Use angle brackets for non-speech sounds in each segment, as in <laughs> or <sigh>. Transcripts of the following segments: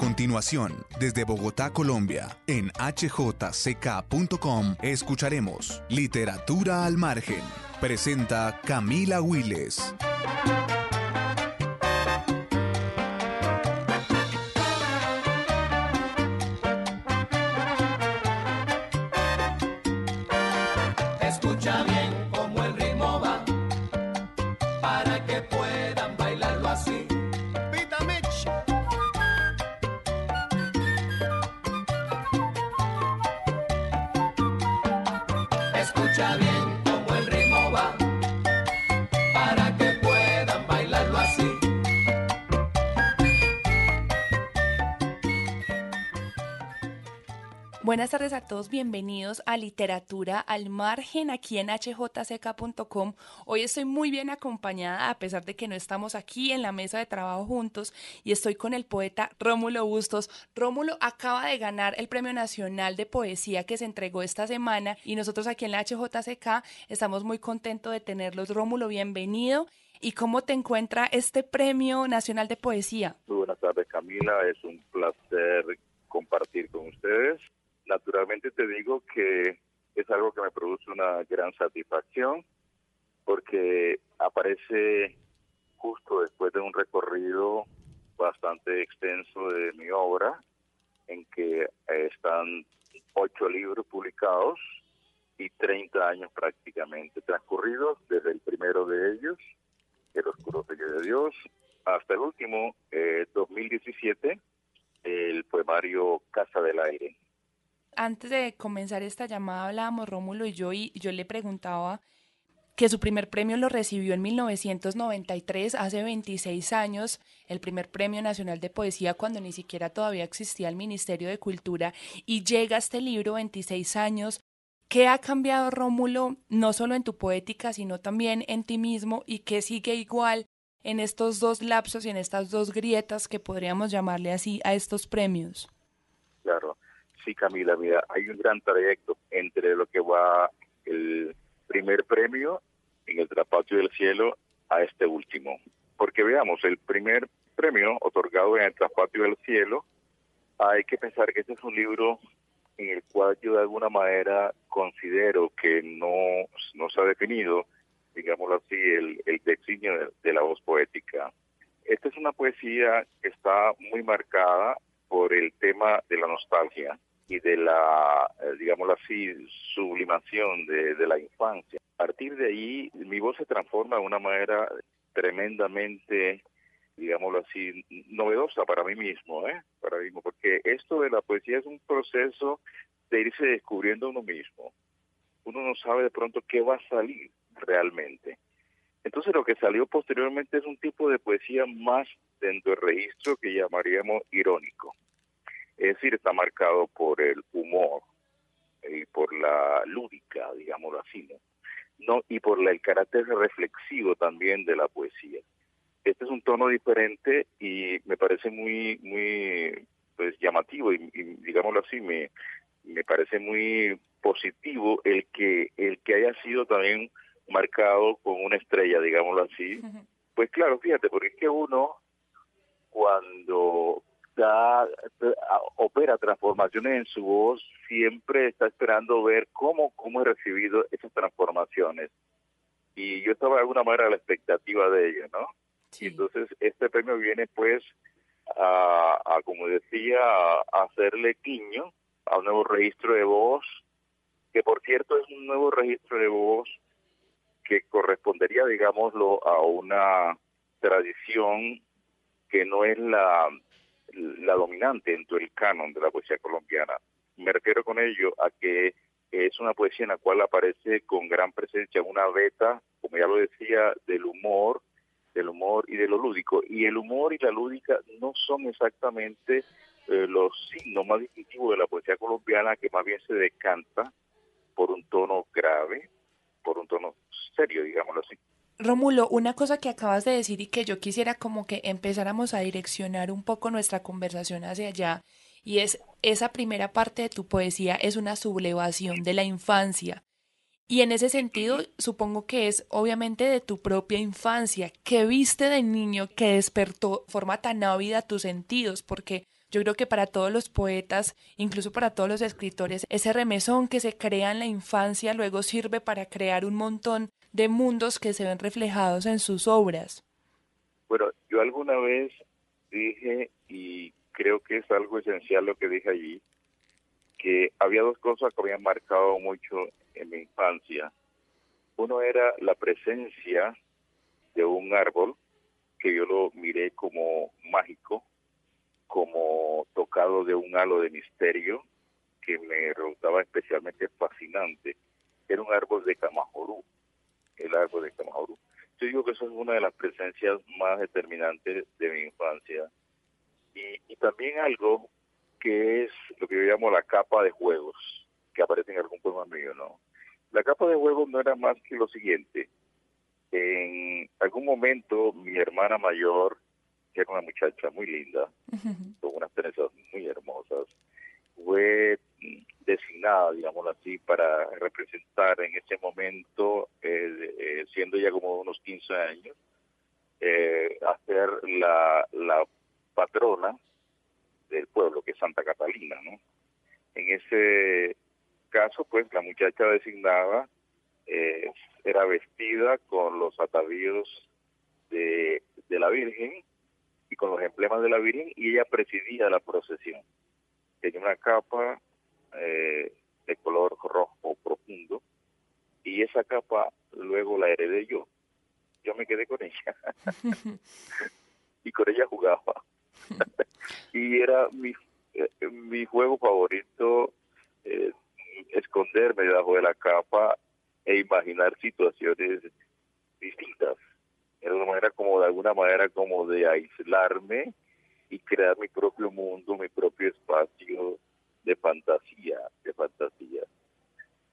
continuación, desde Bogotá, Colombia, en hjck.com, escucharemos Literatura al Margen. Presenta Camila Willes. Buenas tardes a todos, bienvenidos a Literatura al Margen aquí en hjck.com. Hoy estoy muy bien acompañada a pesar de que no estamos aquí en la mesa de trabajo juntos y estoy con el poeta Rómulo Bustos. Rómulo acaba de ganar el Premio Nacional de Poesía que se entregó esta semana y nosotros aquí en la HJCK estamos muy contentos de tenerlos. Rómulo, bienvenido. ¿Y cómo te encuentra este Premio Nacional de Poesía? Buenas tardes, Camila. Es un placer compartir con ustedes. Naturalmente te digo que es algo que me produce una gran satisfacción porque aparece justo después de un recorrido bastante extenso de mi obra en que están ocho libros publicados y 30 años prácticamente transcurridos desde el primero de ellos, El Oscuro Sello de Dios, hasta el último, eh, 2017, el poemario Casa del Aire. Antes de comenzar esta llamada hablábamos Rómulo y yo y yo le preguntaba que su primer premio lo recibió en 1993, hace 26 años, el primer Premio Nacional de Poesía cuando ni siquiera todavía existía el Ministerio de Cultura y llega este libro 26 años. ¿Qué ha cambiado Rómulo no solo en tu poética, sino también en ti mismo y qué sigue igual en estos dos lapsos y en estas dos grietas que podríamos llamarle así a estos premios? Claro, sí Camila, mira, hay un gran trayecto entre lo que va el primer premio en el Trapatio del Cielo a este último. Porque veamos, el primer premio otorgado en el Traspatio del Cielo, hay que pensar que este es un libro en el cual yo de alguna manera considero que no, no se ha definido, digámoslo así, el, el designio de, de la voz poética. Esta es una poesía que está muy marcada por el tema de la nostalgia y de la, eh, digámoslo así, sublimación de, de la infancia. A partir de ahí, mi voz se transforma de una manera tremendamente, digámoslo así, novedosa para mí mismo, ¿eh? Para mí mismo, porque esto de la poesía es un proceso de irse descubriendo uno mismo. Uno no sabe de pronto qué va a salir realmente. Entonces lo que salió posteriormente es un tipo de poesía más dentro del registro que llamaríamos irónico. Es decir, está marcado por el humor y por la lúdica, digámoslo así, ¿no? no y por la, el carácter reflexivo también de la poesía. Este es un tono diferente y me parece muy muy pues llamativo y, y digámoslo así me me parece muy positivo el que el que haya sido también marcado con una estrella, digámoslo así. Pues claro, fíjate, porque es que uno cuando da, opera transformaciones en su voz, siempre está esperando ver cómo, cómo he recibido esas transformaciones. Y yo estaba de alguna manera a la expectativa de ello, ¿no? Sí. Y entonces este premio viene pues a, a como decía, a, a hacerle guiño a un nuevo registro de voz, que por cierto es un nuevo registro de voz que correspondería, digámoslo, a una tradición que no es la, la dominante dentro del canon de la poesía colombiana. Me refiero con ello a que es una poesía en la cual aparece con gran presencia una beta, como ya lo decía, del humor, del humor y de lo lúdico. Y el humor y la lúdica no son exactamente eh, los signos más distintivos de la poesía colombiana, que más bien se decanta por un tono grave, por un tono serio, digámoslo así. Rómulo, una cosa que acabas de decir y que yo quisiera como que empezáramos a direccionar un poco nuestra conversación hacia allá, y es esa primera parte de tu poesía es una sublevación de la infancia. Y en ese sentido, supongo que es obviamente de tu propia infancia. ¿Qué viste de niño que despertó de forma tan ávida tus sentidos? Porque Yo creo que para todos los poetas, incluso para todos los escritores, ese remesón que se crea en la infancia luego sirve para crear un montón de mundos que se ven reflejados en sus obras. Bueno, yo alguna vez dije, y creo que es algo esencial lo que dije allí, que había dos cosas que habían marcado mucho en mi infancia. Uno era la presencia de un árbol que yo lo miré como mágico, como tocado de un halo de misterio que me resultaba especialmente fascinante. Era un árbol de Camajorú, el árbol de Camajorú. Yo digo que eso es una de las presencias más determinantes de mi infancia. Y, y también algo que es lo que yo llamo la capa de juegos, que aparece en algún poema mío, ¿no? La capa de juegos no era más que lo siguiente. En algún momento mi hermana mayor, que era una muchacha muy linda, con unas trenzas muy hermosas, fue designada, digámoslo así, para representar en ese momento, eh, eh, siendo ya como unos 15 años, eh, hacer la, la patrona del pueblo, que es Santa Catalina, ¿no? En ese caso, pues la muchacha designada eh, era vestida con los atavíos de, de la Virgen y con los emblemas de la Virgen y ella presidía la procesión. Tenía una capa eh, de color rojo profundo y esa capa luego la heredé yo. Yo me quedé con ella <laughs> y con ella jugaba. <laughs> y era mi, eh, mi juego favorito eh, esconderme debajo de la capa e imaginar situaciones distintas. Era una manera como de alguna manera como de aislarme y crear mi propio mundo, mi propio espacio de fantasía, de fantasía.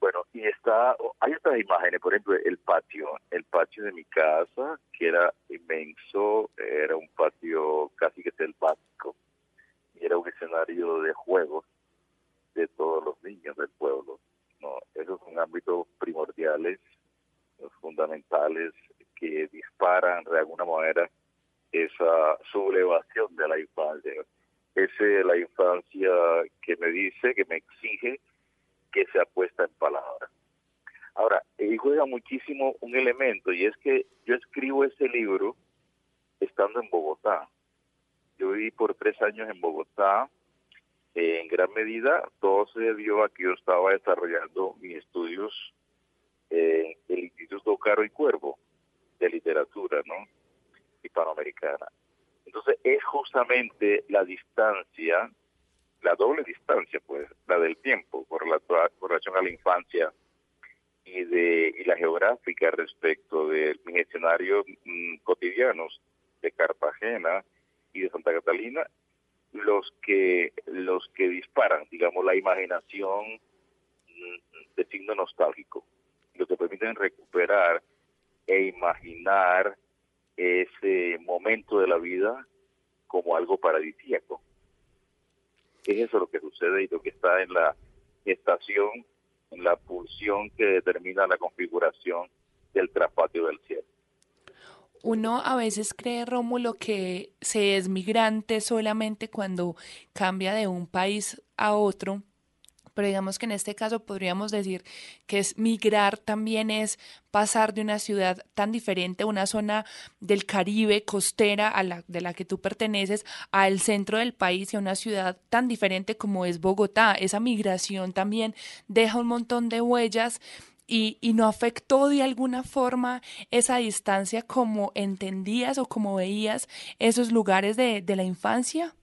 Bueno, y está, hay otras imágenes, por ejemplo, el patio, el patio de mi casa, que era inmenso, era un patio casi que selvático, y era un escenario de juegos de todos los niños del pueblo. No, esos son ámbitos primordiales, fundamentales, que disparan de alguna manera esa sublevación de la infancia. Esa es la infancia que me dice, que me exige que se apuesta en palabras. Ahora, y juega muchísimo un elemento y es que yo escribo ese libro estando en Bogotá. Yo viví por tres años en Bogotá. en gran medida, todo se debió a que yo estaba desarrollando mis estudios en el Instituto Caro y Cuervo de literatura, ¿no? Hispanoamericana. Entonces, es justamente la distancia la doble distancia, pues, la del tiempo, la, relación a la infancia y de y la geográfica respecto de mis escenarios mm, cotidianos de Cartagena y de Santa Catalina, los que los que disparan, digamos, la imaginación mm, de signo nostálgico, lo que permiten recuperar e imaginar ese momento de la vida como algo paradisíaco es eso lo que sucede y lo que está en la estación, en la pulsión que determina la configuración del traspatio del cielo. Uno a veces cree, Rómulo, que se es migrante solamente cuando cambia de un país a otro, pero digamos que en este caso podríamos decir que es migrar también es pasar de una ciudad tan diferente, una zona del Caribe costera a la de la que tú perteneces, al centro del país y a una ciudad tan diferente como es Bogotá. Esa migración también deja un montón de huellas y, no afectó de alguna forma esa distancia como entendías o como veías esos lugares de la infancia?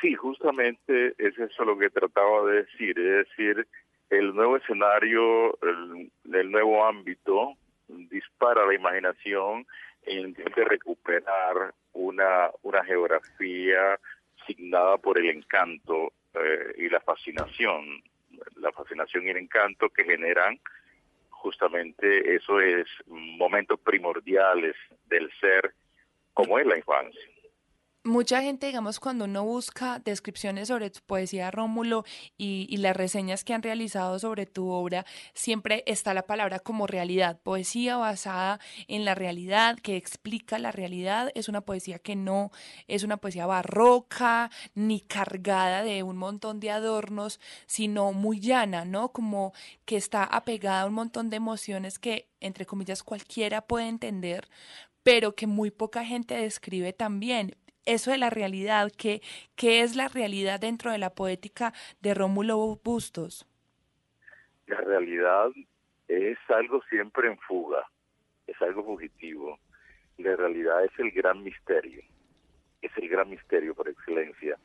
Sí, justamente es eso lo que trataba de decir, es decir, el nuevo escenario, el, nuevo ámbito dispara la imaginación e intenta recuperar una, una geografía signada por el encanto eh, y la fascinación, la fascinación y el encanto que generan justamente eso es momentos primordiales del ser como es la infancia. Mucha gente, digamos, cuando uno busca descripciones sobre tu poesía, Rómulo, y, las reseñas que han realizado sobre tu obra, siempre está la palabra como realidad. Poesía basada en la realidad, que explica la realidad. Es una poesía que no es una poesía barroca, ni cargada de un montón de adornos, sino muy llana, ¿no? Como que está apegada a un montón de emociones que, entre comillas, cualquiera puede entender, pero que muy poca gente describe también eso de la realidad, ¿qué, ¿qué es la realidad dentro de la poética de Rómulo Bustos? La realidad es algo siempre en fuga, es algo fugitivo. La realidad es el gran misterio, es el gran misterio por excelencia.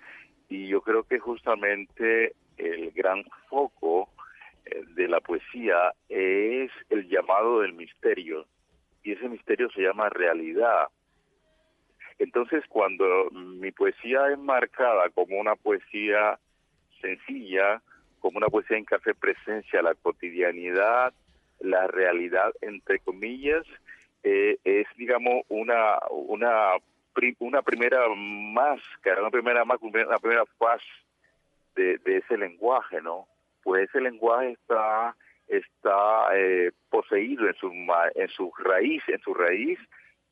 Y yo creo que justamente el gran foco eh, de la poesía es el llamado del misterio. Y ese misterio se llama realidad. Entonces, cuando mi poesía es marcada como una poesía sencilla, como una poesía en que hace presencia la cotidianidad, la realidad, entre comillas, eh, es, digamos, una, una, una primera máscara, una primera, una primera faz de, de ese lenguaje, ¿no? Pues ese lenguaje está está eh, poseído en su en su raíz en su raíz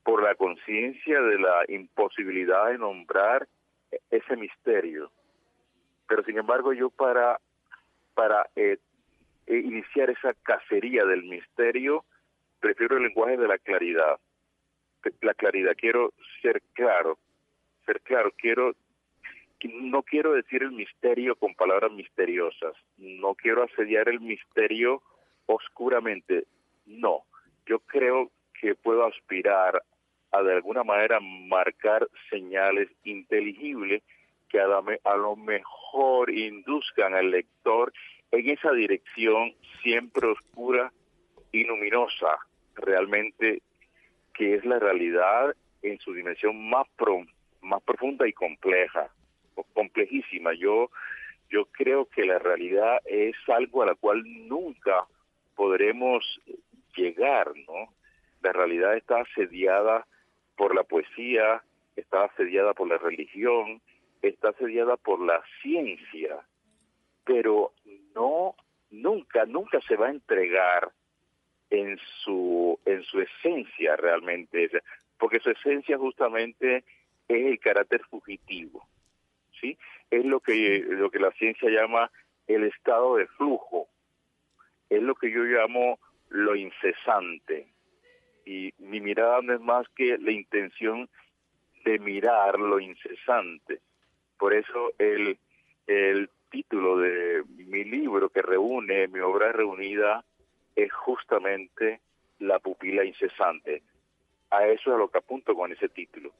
por la conciencia de la imposibilidad de nombrar ese misterio. Pero sin embargo yo para, para eh, eh, iniciar esa cacería del misterio, prefiero el lenguaje de la claridad. La claridad, quiero ser claro, ser claro, quiero no quiero decir el misterio con palabras misteriosas, no quiero asediar el misterio oscuramente, no, yo creo que puedo aspirar a de alguna manera marcar señales inteligibles que a, a lo mejor induzcan al lector en esa dirección siempre oscura y luminosa, realmente que es la realidad en su dimensión más más profunda y compleja, complejísima. Yo yo creo que la realidad es algo a la cual nunca podremos llegar, ¿no? La realidad está asediada por la poesía, está asediada por la religión, está asediada por la ciencia, pero no, nunca, nunca se va a entregar en su, en su esencia realmente, porque su esencia justamente es el carácter fugitivo, ¿sí? Es lo que, lo que la ciencia llama el estado de flujo, es lo que yo llamo lo incesante, y mi mirada no es más que la intención de mirar lo incesante. Por eso el, el título de mi libro que reúne, mi obra reunida, es justamente La pupila incesante. A eso es a lo que apunto con ese título.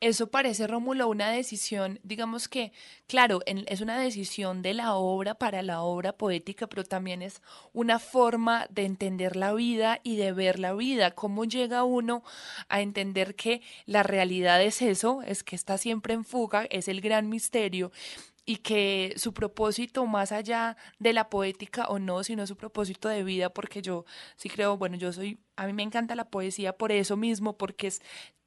Eso parece, Rómulo, una decisión, digamos que, claro, es una decisión de la obra para la obra poética, pero también es una forma de entender la vida y de ver la vida. ¿Cómo llega uno a entender que la realidad es eso, es que está siempre en fuga, es el gran misterio? y que su propósito más allá de la poética o no, sino su propósito de vida, porque yo sí creo, bueno, yo soy, a mí me encanta la poesía por eso mismo, porque es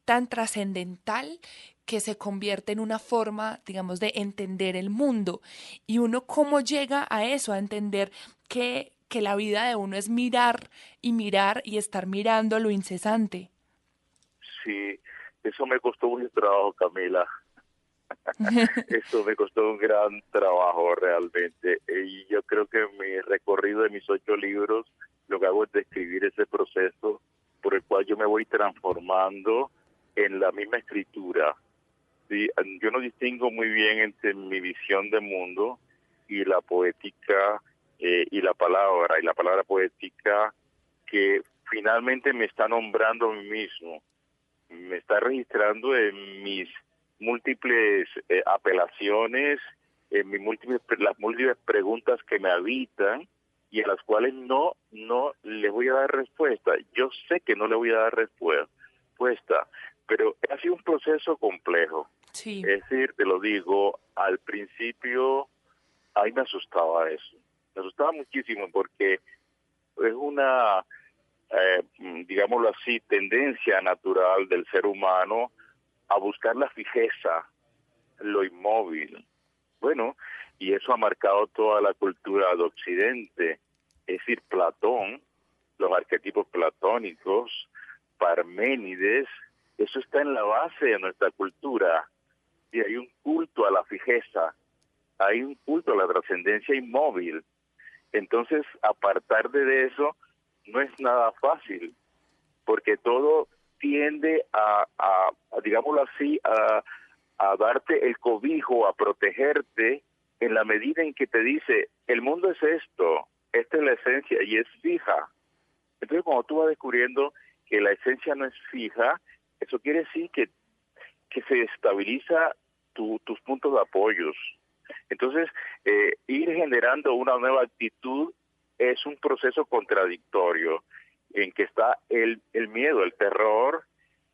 tan trascendental que se convierte en una forma, digamos, de entender el mundo. Y uno cómo llega a eso, a entender que, que la vida de uno es mirar y mirar y estar mirando lo incesante. Sí, eso me costó mucho trabajo, Camila. <laughs> <laughs> eso me costó un gran trabajo realmente. Y yo creo que mi recorrido de mis ocho libros, lo que hago es describir ese proceso por el cual yo me voy transformando en la misma escritura. ¿sí? Yo no distingo muy bien entre mi visión de mundo y la poética eh, y la palabra, y la palabra poética que finalmente me está nombrando a mí mismo, me está registrando en mis múltiples eh, apelaciones, en mis múltiples, las múltiples preguntas que me habitan y a las cuales no, no le voy a dar respuesta. Yo sé que no le voy a dar respuesta, pero ha sido un proceso complejo. Sí. Es decir, te lo digo, al principio, ahí me asustaba eso. Me asustaba muchísimo porque es una, eh, digámoslo así, tendencia natural del ser humano a buscar la fijeza, lo inmóvil. Bueno, y eso ha marcado toda la cultura de Occidente, es decir, Platón, los arquetipos platónicos, Parménides, eso está en la base de nuestra cultura. Y hay un culto a la fijeza, hay un culto a la trascendencia inmóvil. Entonces, apartar de eso no es nada fácil, porque todo tiende a, a, digámoslo así, a, a darte el cobijo, a protegerte en la medida en que te dice, el mundo es esto, esta es la esencia y es fija. Entonces, cuando tú vas descubriendo que la esencia no es fija, eso quiere decir que, que se estabiliza tus puntos de apoyos. Entonces, eh, ir generando una nueva actitud es un proceso contradictorio en que está el, el miedo, el terror,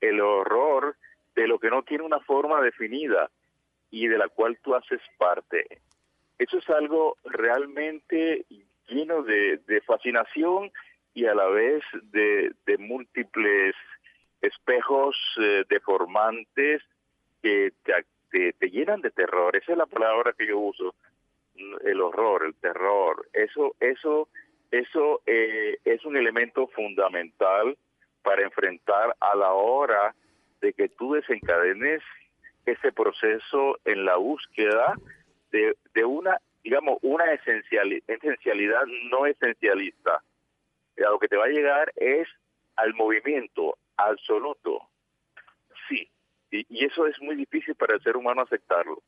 el horror de lo que no tiene una forma definida y de la cual tú haces parte. Eso es algo realmente lleno de, de fascinación y a la vez de, de múltiples espejos eh, deformantes que te, te, llenan de terror. Esa es la palabra que yo uso, el horror, el terror. Eso, eso, eso eh, es un elemento fundamental para enfrentar a la hora de que tú desencadenes ese proceso en la búsqueda de, una, digamos, una esencialidad no esencialista. A lo que te va a llegar es al movimiento, absoluto. Sí, y, eso es muy difícil para el ser humano aceptarlo.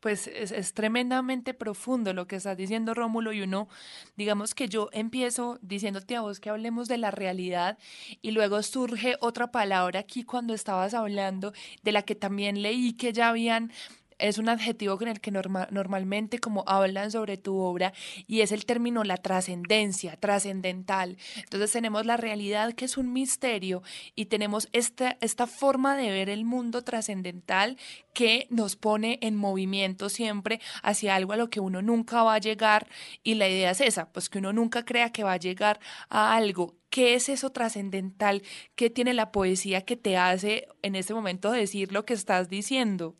Pues es, es, tremendamente profundo lo que estás diciendo, Rómulo, y uno, digamos que yo empiezo diciéndote a vos que hablemos de la realidad y luego surge otra palabra aquí cuando estabas hablando de la que también leí que ya habían es un adjetivo con el que normalmente como hablan sobre tu obra y es el término la trascendencia, trascendental. Entonces tenemos la realidad que es un misterio y tenemos esta, esta forma de ver el mundo trascendental que nos pone en movimiento siempre hacia algo a lo que uno nunca va a llegar y la idea es esa, pues que uno nunca crea que va a llegar a algo ¿Qué es eso trascendental? ¿Qué tiene la poesía que te hace en este momento decir lo que estás diciendo?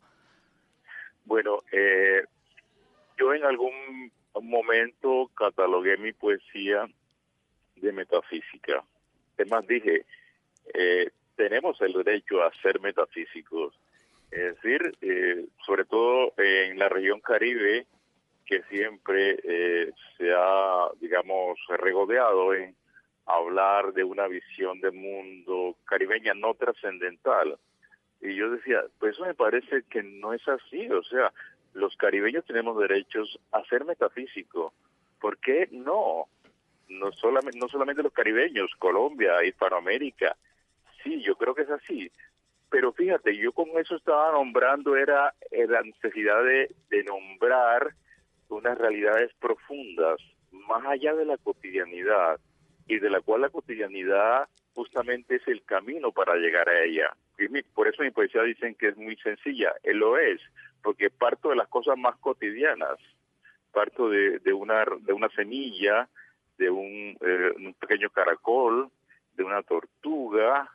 Bueno, eh, yo en algún momento catalogué mi poesía de metafísica. Es más, dije, eh, tenemos el derecho a ser metafísicos. Es decir, eh, sobre todo en la región caribe, que siempre eh, se ha, digamos, regodeado en hablar de una visión de mundo caribeña no trascendental. Y yo decía, pues eso me parece que no es así, o sea, los caribeños tenemos derechos a ser metafísico. ¿Por qué no? No solamente, no solamente los caribeños, Colombia, Hispanoamérica. Sí, yo creo que es así. Pero fíjate, yo con eso estaba nombrando era, la necesidad de, de nombrar unas realidades profundas, más allá de la cotidianidad, y de la cual la cotidianidad justamente es el camino para llegar a ella. Por eso mi poesía dicen que es muy sencilla, él lo es, porque parto de las cosas más cotidianas, parto de, de una de una semilla, de un, eh, un pequeño caracol, de una tortuga,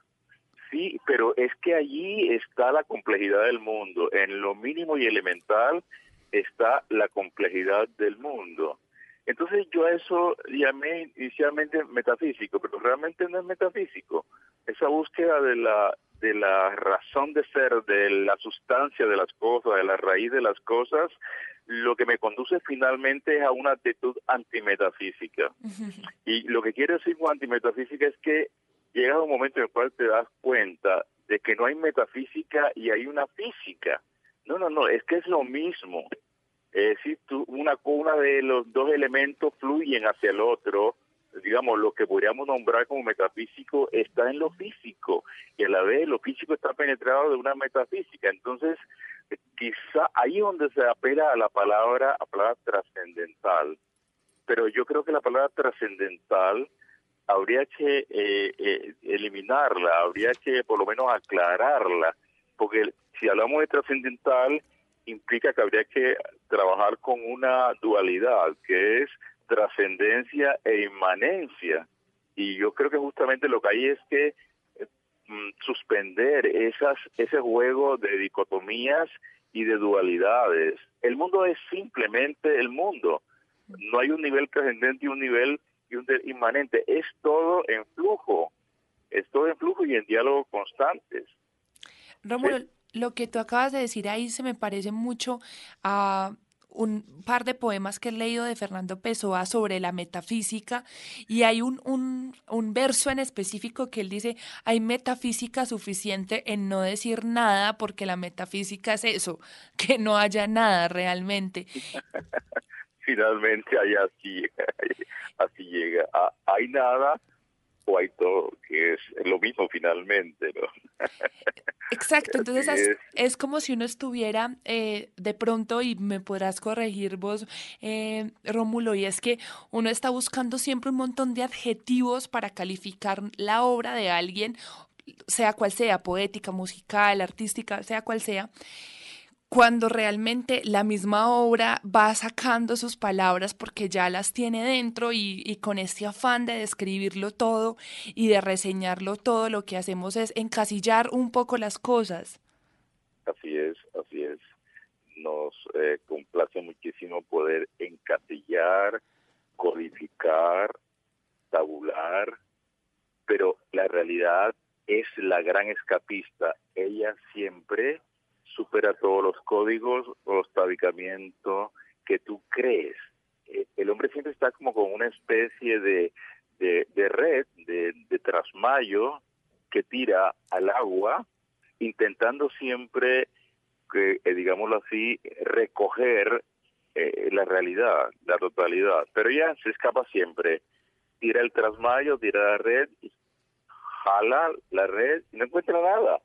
sí, pero es que allí está la complejidad del mundo, en lo mínimo y elemental está la complejidad del mundo. Entonces yo a eso llamé inicialmente metafísico, pero realmente no es metafísico. Esa búsqueda de la de la razón de ser, de la sustancia de las cosas, de la raíz de las cosas, lo que me conduce finalmente es a una actitud antimetafísica. <laughs> Y lo que quiere decir con antimetafísica es que llega un momento en el cual te das cuenta de que no hay metafísica y hay una física. No, no, no, es que es lo mismo. Es decir, tú, una, de los dos elementos fluyen hacia el otro, digamos, lo que podríamos nombrar como metafísico está en lo físico y a la vez lo físico está penetrado de una metafísica. Entonces, quizá ahí donde se apela a la palabra, a palabra trascendental, pero yo creo que la palabra trascendental habría que eh, eh, eliminarla, habría que por lo menos aclararla, porque si hablamos de trascendental, implica que habría que trabajar con una dualidad, que es trascendencia e inmanencia. Y yo creo que justamente lo que hay es que eh, mm, suspender esas, ese juego de dicotomías y de dualidades. El mundo es simplemente el mundo. No hay un nivel trascendente y un nivel y un inmanente. Es todo en flujo. Es todo en flujo y en diálogo constantes. Rómulo, lo que tú acabas de decir ahí se me parece mucho a un par de poemas que he leído de Fernando Pessoa sobre la metafísica y hay un, un, un, verso en específico que él dice, hay metafísica suficiente en no decir nada porque la metafísica es eso, <laughs> que no haya nada realmente. <laughs> Finalmente hay así, <laughs> así llega, ah, hay nada o hay todo, que es lo mismo finalmente, ¿no? <laughs> Exacto, entonces es, como si uno estuviera eh, de pronto, y me podrás corregir vos, eh, Rómulo, y es que uno está buscando siempre un montón de adjetivos para calificar la obra de alguien, sea cual sea, poética, musical, artística, sea cual sea cuando realmente la misma obra va sacando sus palabras porque ya las tiene dentro y, con este afán de describirlo todo y de reseñarlo todo, lo que hacemos es encasillar un poco las cosas. Así es, así es. Nos eh, complace muchísimo poder encasillar, codificar, tabular, pero la realidad es la gran escapista. Ella siempre supera todos los códigos o los que tú crees. Eh, el hombre siempre está como con una especie de, de, red, de, de trasmayo que tira al agua, intentando siempre, que, eh, digámoslo así, recoger eh, la realidad, la totalidad. Pero ya se escapa siempre. Tira el trasmayo, tira la red, jala la red y no encuentra nada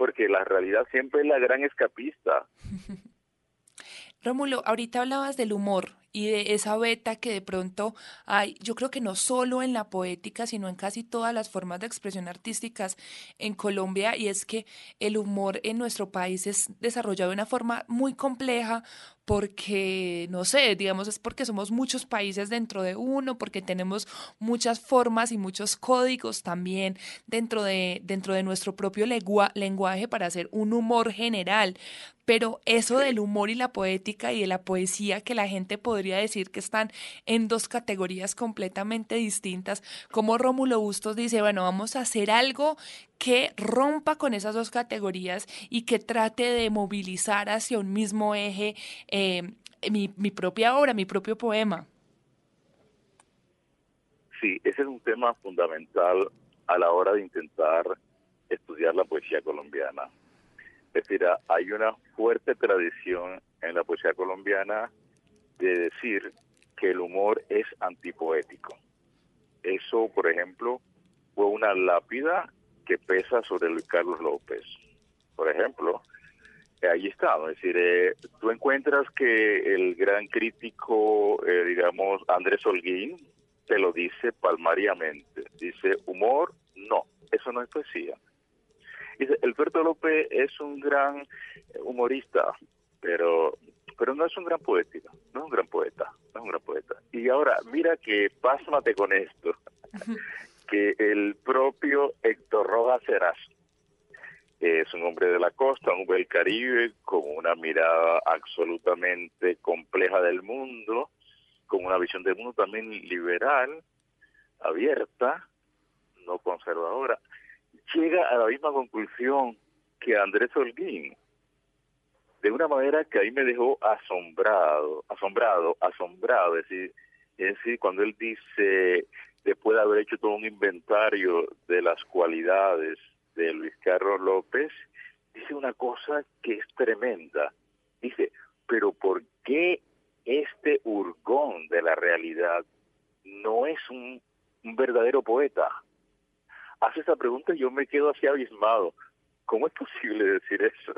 porque la realidad siempre es la gran escapista. <laughs> Rómulo, ahorita hablabas del humor y de esa beta que de pronto hay, yo creo que no solo en la poética, sino en casi todas las formas de expresión artísticas en Colombia, y es que el humor en nuestro país es desarrollado de una forma muy compleja porque, no sé, digamos, es porque somos muchos países dentro de uno, porque tenemos muchas formas y muchos códigos también dentro de, dentro de nuestro propio lenguaje para hacer un humor general. Pero eso del humor y la poética y de la poesía que la gente podría decir que están en dos categorías completamente distintas, como Rómulo Bustos dice, bueno, vamos a hacer algo que rompa con esas dos categorías y que trate de movilizar hacia un mismo eje eh, mi propia obra, mi propio poema. Sí, ese es un tema fundamental a la hora de intentar estudiar la poesía colombiana. Es decir, hay una fuerte tradición en la poesía colombiana de decir que el humor es antipoético. Eso, por ejemplo, fue una lápida que pesa sobre Luis Carlos López. Por ejemplo, ahí está, es decir, eh, tú encuentras que el gran crítico, eh, digamos, Andrés Holguín, te lo dice palmariamente. Dice, humor, no, eso no es poesía. Dice, Alberto López es un gran humorista, pero pero no es un gran poeta, no es un gran poeta, no es un gran poeta. Y ahora, mira que pásmate con esto <laughs> que el propio Héctor Rojas Heras es un hombre de la costa, un hombre del Caribe, con una mirada absolutamente compleja del mundo, con una visión del mundo también liberal, abierta, no conservadora, llega a la misma conclusión que Andrés Holguín, de una manera que ahí me dejó asombrado, asombrado, asombrado, es decir, cuando él dice después de haber hecho todo un inventario de las cualidades de Luis Carlos López, dice una cosa que es tremenda. Dice, pero ¿por qué este hurgón de la realidad no es un, verdadero poeta? Hace esa pregunta y yo me quedo así abismado. ¿Cómo es posible decir eso?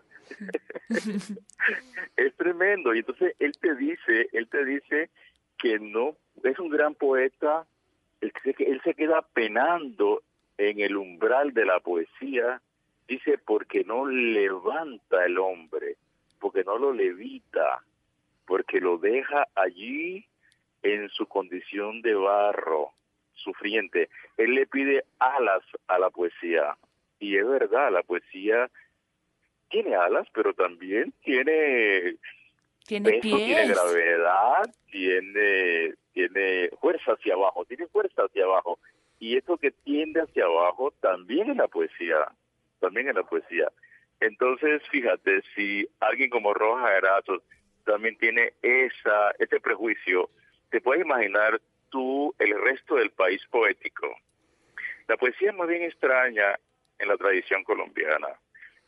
<laughs> es tremendo. Y entonces él te dice, él te dice que no es un gran poeta él, se queda penando en el umbral de la poesía, dice, porque no levanta el hombre, porque no lo levita, porque lo deja allí en su condición de barro, sufriente. Él le pide alas a la poesía Y es verdad, la poesía tiene alas, pero también tiene tiene peso, tiene gravedad, tiene tiene fuerza hacia abajo, tiene fuerza hacia abajo. Y eso que tiende hacia abajo también en la poesía, también en la poesía. Entonces, fíjate, si alguien como Roja Erazo también tiene esa ese prejuicio, te puedes imaginar tú el resto del país poético. La poesía es más bien extraña en la tradición colombiana.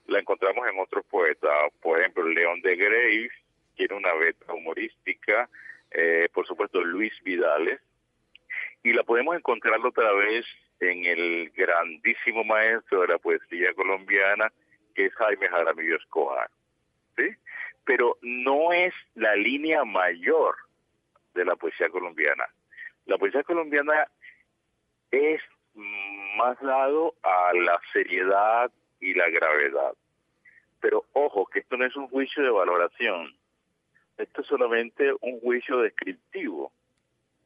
La encontramos en otros poetas, por ejemplo, León de Grey tiene una beta humorística, eh, por supuesto Luis Vidales, y la podemos encontrar otra vez en el grandísimo maestro de la poesía colombiana, que es Jaime Jaramillo Escobar. ¿sí? Pero no es la línea mayor de la poesía colombiana. La poesía colombiana es más dado a la seriedad y la gravedad. Pero ojo, que esto no es un juicio de valoración, esto es solamente un juicio descriptivo.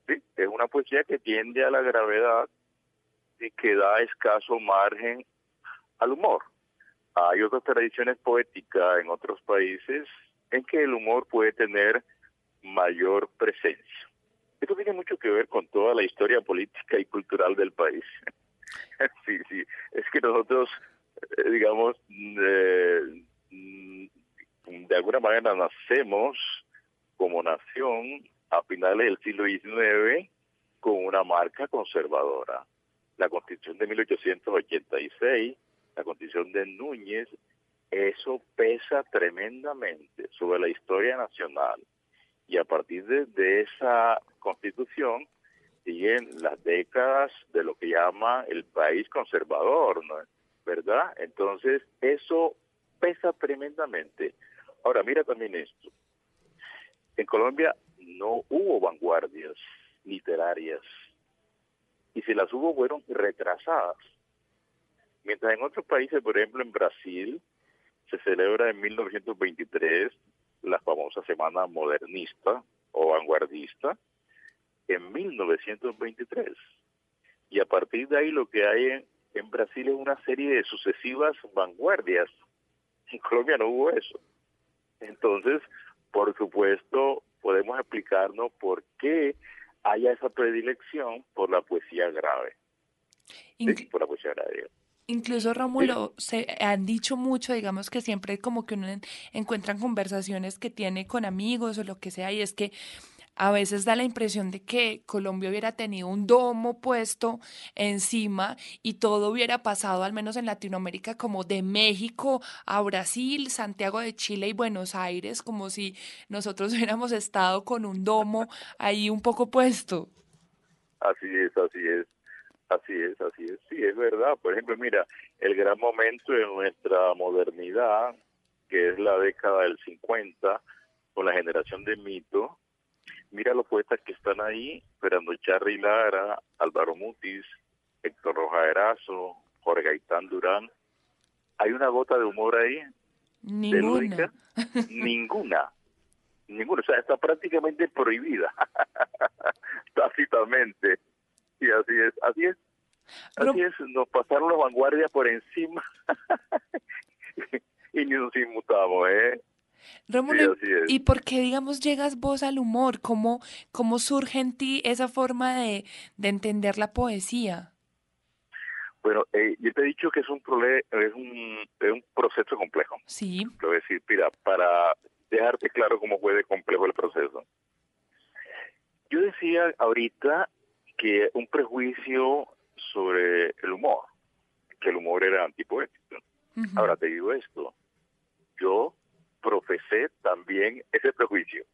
¿sí? Es una poesía que tiende a la gravedad y que da escaso margen al humor. Hay otras tradiciones poéticas en otros países en que el humor puede tener mayor presencia. Esto tiene mucho que ver con toda la historia política y cultural del país. <laughs> sí, sí, es que nosotros, digamos, de alguna manera nacemos como nación a finales del siglo XIX con una marca conservadora. La constitución de 1886, la constitución de Núñez, eso pesa tremendamente sobre la historia nacional. Y a partir de, esa constitución siguen las décadas de lo que llama el país conservador, ¿no? ¿Verdad? Entonces, eso pesa tremendamente. Ahora, mira también esto. En Colombia no hubo vanguardias literarias y si las hubo fueron retrasadas. Mientras en otros países, por ejemplo en Brasil, se celebra en 1923 la famosa Semana Modernista o Vanguardista, en 1923. Y a partir de ahí lo que hay en, en Brasil es una serie de sucesivas vanguardias. <laughs> En Colombia no hubo eso. Entonces, por supuesto, podemos explicarnos por qué haya esa predilección por la poesía grave. por la poesía grave. Incluso Rómulo, se han dicho mucho, digamos que siempre como que uno encuentran conversaciones que tiene con amigos o lo que sea, y es que a veces da la impresión de que Colombia hubiera tenido un domo puesto encima y todo hubiera pasado, al menos en Latinoamérica, como de México a Brasil, Santiago de Chile y Buenos Aires, como si nosotros <laughs> hubiéramos estado con un domo ahí un poco puesto. Así es, así es. Así es, así es. Sí, es verdad. Por ejemplo, mira, el gran momento de nuestra modernidad, que es la década del 50, con la generación de mito, mira los poetas que están ahí, Fernando Charri Lara, Álvaro Mutis, Héctor Roja Erazo, Jorge Gaitán Durán. ¿Hay una gota de humor ahí? Ninguna. <laughs> Ninguna. Ninguna. O sea, está prácticamente prohibida. <laughs> Tácitamente. Y así es, así es. Así es, nos pasaron las vanguardias por encima <laughs> y ni nos inmutamos, ¿eh? Rómulo, ¿y por qué, digamos, llegas vos al humor? ¿Cómo, cómo surge en ti esa forma de, de entender la poesía? Bueno, eh, yo te he dicho que es un, es un, es un proceso complejo. Sí. Te voy a decir, mira, para dejarte claro cómo fue de complejo el proceso. Yo decía ahorita que un prejuicio sobre el humor, que el humor era antipoético. Ahora te digo esto, yo profesé también ese prejuicio.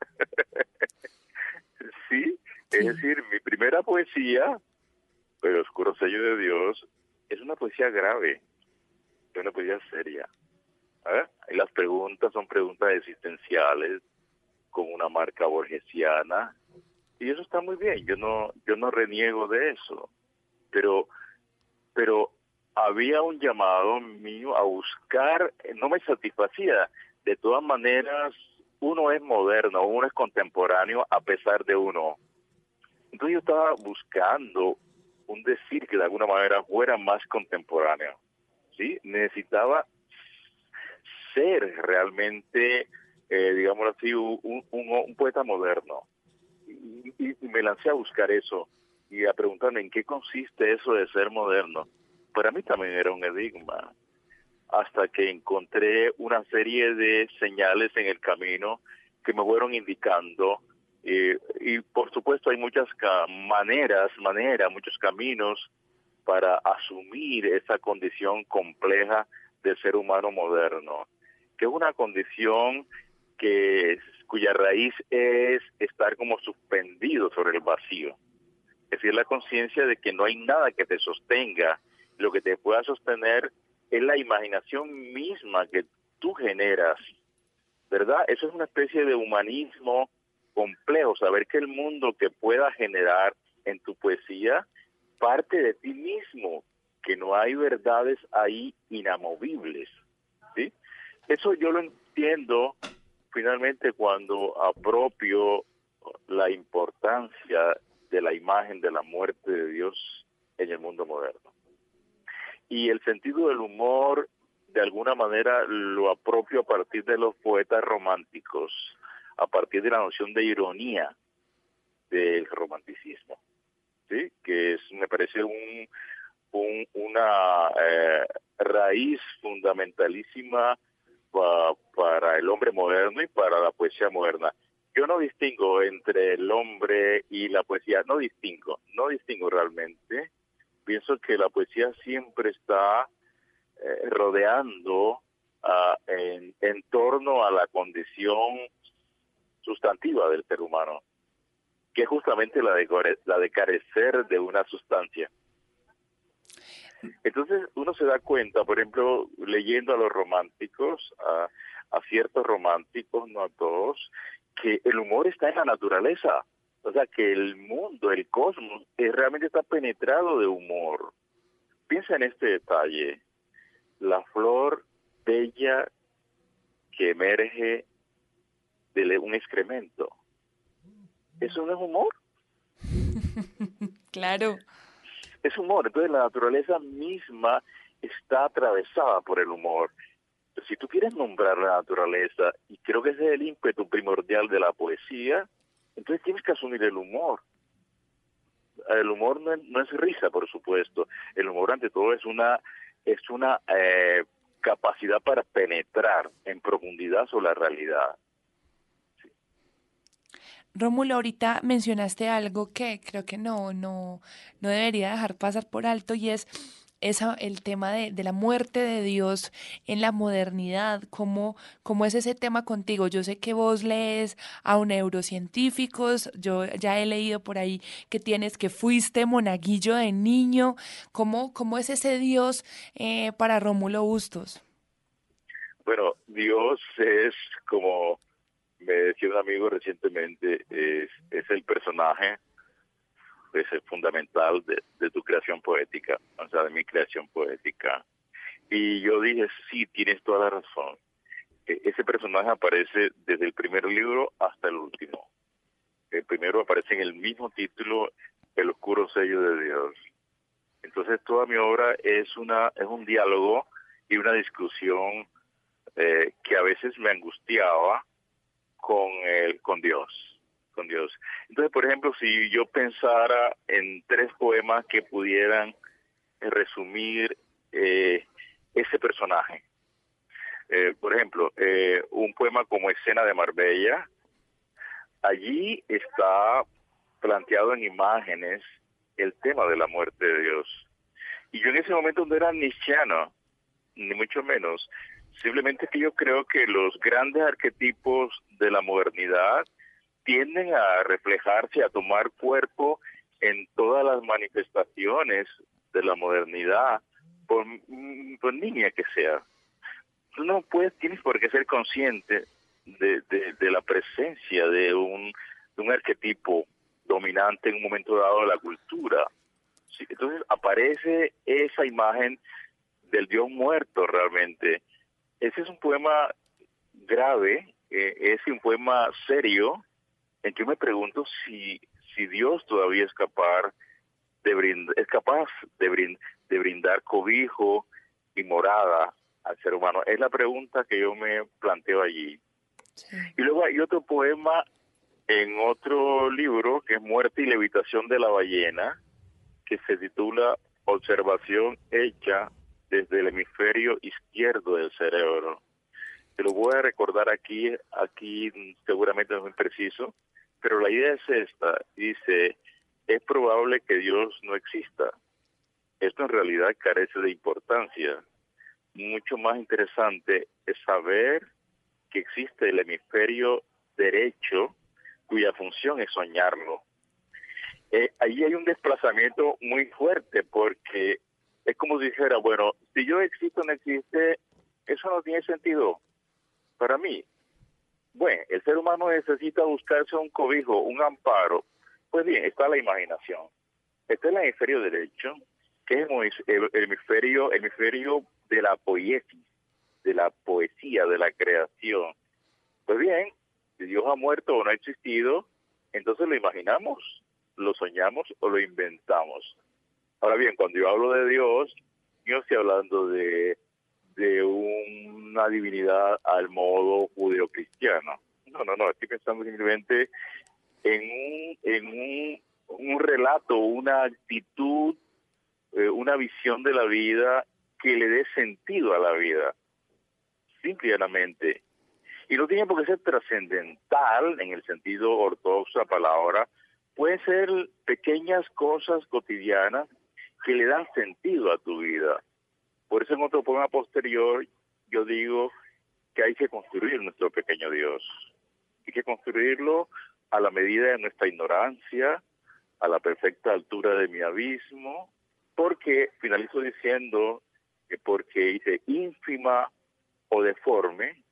<laughs> sí, es decir, mi primera poesía, pero Oscuro Sello de Dios, es una poesía grave, es una poesía seria. Y las preguntas son preguntas existenciales, con una marca borgesiana, y eso está muy bien, yo no, yo no reniego de eso, pero, pero había un llamado mío a buscar, no me satisfacía, de todas maneras, uno es moderno, uno es contemporáneo a pesar de uno. Entonces yo estaba buscando un decir que de alguna manera fuera más contemporáneo. ¿sí? Necesitaba ser realmente, eh, digámoslo así, un, poeta moderno. Y, me lancé a buscar eso y a preguntarme en qué consiste eso de ser moderno. Para mí también era un enigma, hasta que encontré una serie de señales en el camino que me fueron indicando y por supuesto hay muchas maneras, maneras, muchos caminos para asumir esa condición compleja del ser humano moderno, que es una condición que cuya raíz es estar como suspendido sobre el vacío. Es decir, la conciencia de que no hay nada que te sostenga, lo que te pueda sostener es la imaginación misma que tú generas, ¿verdad? Eso es una especie de humanismo complejo, saber que el mundo que pueda generar en tu poesía parte de ti mismo, que no hay verdades ahí inamovibles. ¿sí? Eso yo lo entiendo finalmente cuando apropio la importancia de la imagen de la muerte de Dios en el mundo moderno. Y el sentido del humor, de alguna manera, lo apropio a partir de los poetas románticos a partir de la noción de ironía del romanticismo, ¿sí? que es, me parece un, una eh, raíz fundamentalísima para el hombre moderno y para la poesía moderna. Yo no distingo entre el hombre y la poesía, no distingo, no distingo realmente. Pienso que la poesía siempre está eh, rodeando ah, en, en torno a la condición sustantiva del ser humano, que es justamente la de, la de carecer de una sustancia. Entonces uno se da cuenta, por ejemplo, leyendo a los románticos, a, ciertos románticos, no a todos, que el humor está en la naturaleza. O sea, que el mundo, el cosmos, eh, realmente está penetrado de humor. Piensa en este detalle. La flor bella que emerge de un excremento. ¿Eso no es humor? <laughs> claro. Es humor. Entonces la naturaleza misma está atravesada por el humor. Si tú quieres nombrar la naturaleza, y creo que ese es el ímpetu primordial de la poesía, entonces tienes que asumir el humor. El humor no es, risa, por supuesto. El humor, ante todo, es una, es una eh, capacidad para penetrar en profundidad sobre la realidad. Rómulo, ahorita mencionaste algo que creo que no, no, no debería dejar pasar por alto y es esa, el tema de, de, la muerte de Dios en la modernidad, ¿cómo, ¿cómo es ese tema contigo? Yo sé que vos lees a neurocientíficos, yo ya he leído por ahí que tienes que fuiste monaguillo de niño, ¿cómo, cómo es ese Dios eh, para Rómulo Bustos? Bueno, Dios es como me decía un amigo recientemente, es, es el personaje es fundamental de, tu creación poética, o sea, de mi creación poética. Y yo dije, sí, tienes toda la razón. E, ese personaje aparece desde el primer libro hasta el último. El primero aparece en el mismo título, El oscuro sello de Dios. Entonces toda mi obra es una es un diálogo y una discusión eh, que a veces me angustiaba con, el, con Dios, con Dios. Entonces, por ejemplo, si yo pensara en tres poemas que pudieran resumir eh, ese personaje, eh, por ejemplo, eh, un poema como Escena de Marbella, allí está planteado en imágenes el tema de la muerte de Dios. Y yo en ese momento no era nichiano, ni mucho menos, Simplemente que yo creo que los grandes arquetipos de la modernidad tienden a reflejarse, a tomar cuerpo en todas las manifestaciones de la modernidad, por, por niña que sea. Tú no puedes, tienes por qué ser consciente de, de, la presencia de un, de un arquetipo dominante en un momento dado de la cultura. Entonces aparece esa imagen del Dios muerto realmente ese es un poema grave, eh, es un poema serio, en que yo me pregunto si, si Dios todavía es capaz de brindar, es capaz de, de brindar cobijo y morada al ser humano? Es la pregunta que yo me planteo allí. Y luego hay otro poema en otro libro que es Muerte y Levitación de la Ballena, que se titula Observación hecha desde el hemisferio izquierdo del cerebro. Te lo voy a recordar aquí, aquí seguramente no es muy preciso, pero la idea es esta, dice, es probable que Dios no exista. Esto en realidad carece de importancia. Mucho más interesante es saber que existe el hemisferio derecho cuya función es soñarlo. Eh, ahí hay un desplazamiento muy fuerte porque es como si dijera, bueno, si yo existo o no existe, eso no tiene sentido para mí. Bueno, el ser humano necesita buscarse un cobijo, un amparo. Pues bien, está la imaginación. Está el hemisferio derecho, que es el hemisferio, hemisferio de la de la poesía, de la creación. Pues bien, si Dios ha muerto o no ha existido, entonces lo imaginamos, lo soñamos o lo inventamos. Ahora bien, cuando yo hablo de Dios, yo estoy hablando de, de una divinidad al modo judeocristiano. No, no, no, estoy pensando simplemente en un, en un, un relato, una actitud, eh, una visión de la vida que le dé sentido a la vida. Simplemente y no tiene por qué ser trascendental en el sentido ortodoxo de la palabra, pueden ser pequeñas cosas cotidianas que le dan sentido a tu vida. Por eso en otro poema posterior yo digo que hay que construir nuestro pequeño Dios. Hay que construirlo a la medida de nuestra ignorancia, a la perfecta altura de mi abismo, porque finalizo diciendo que porque dice ínfima o deforme,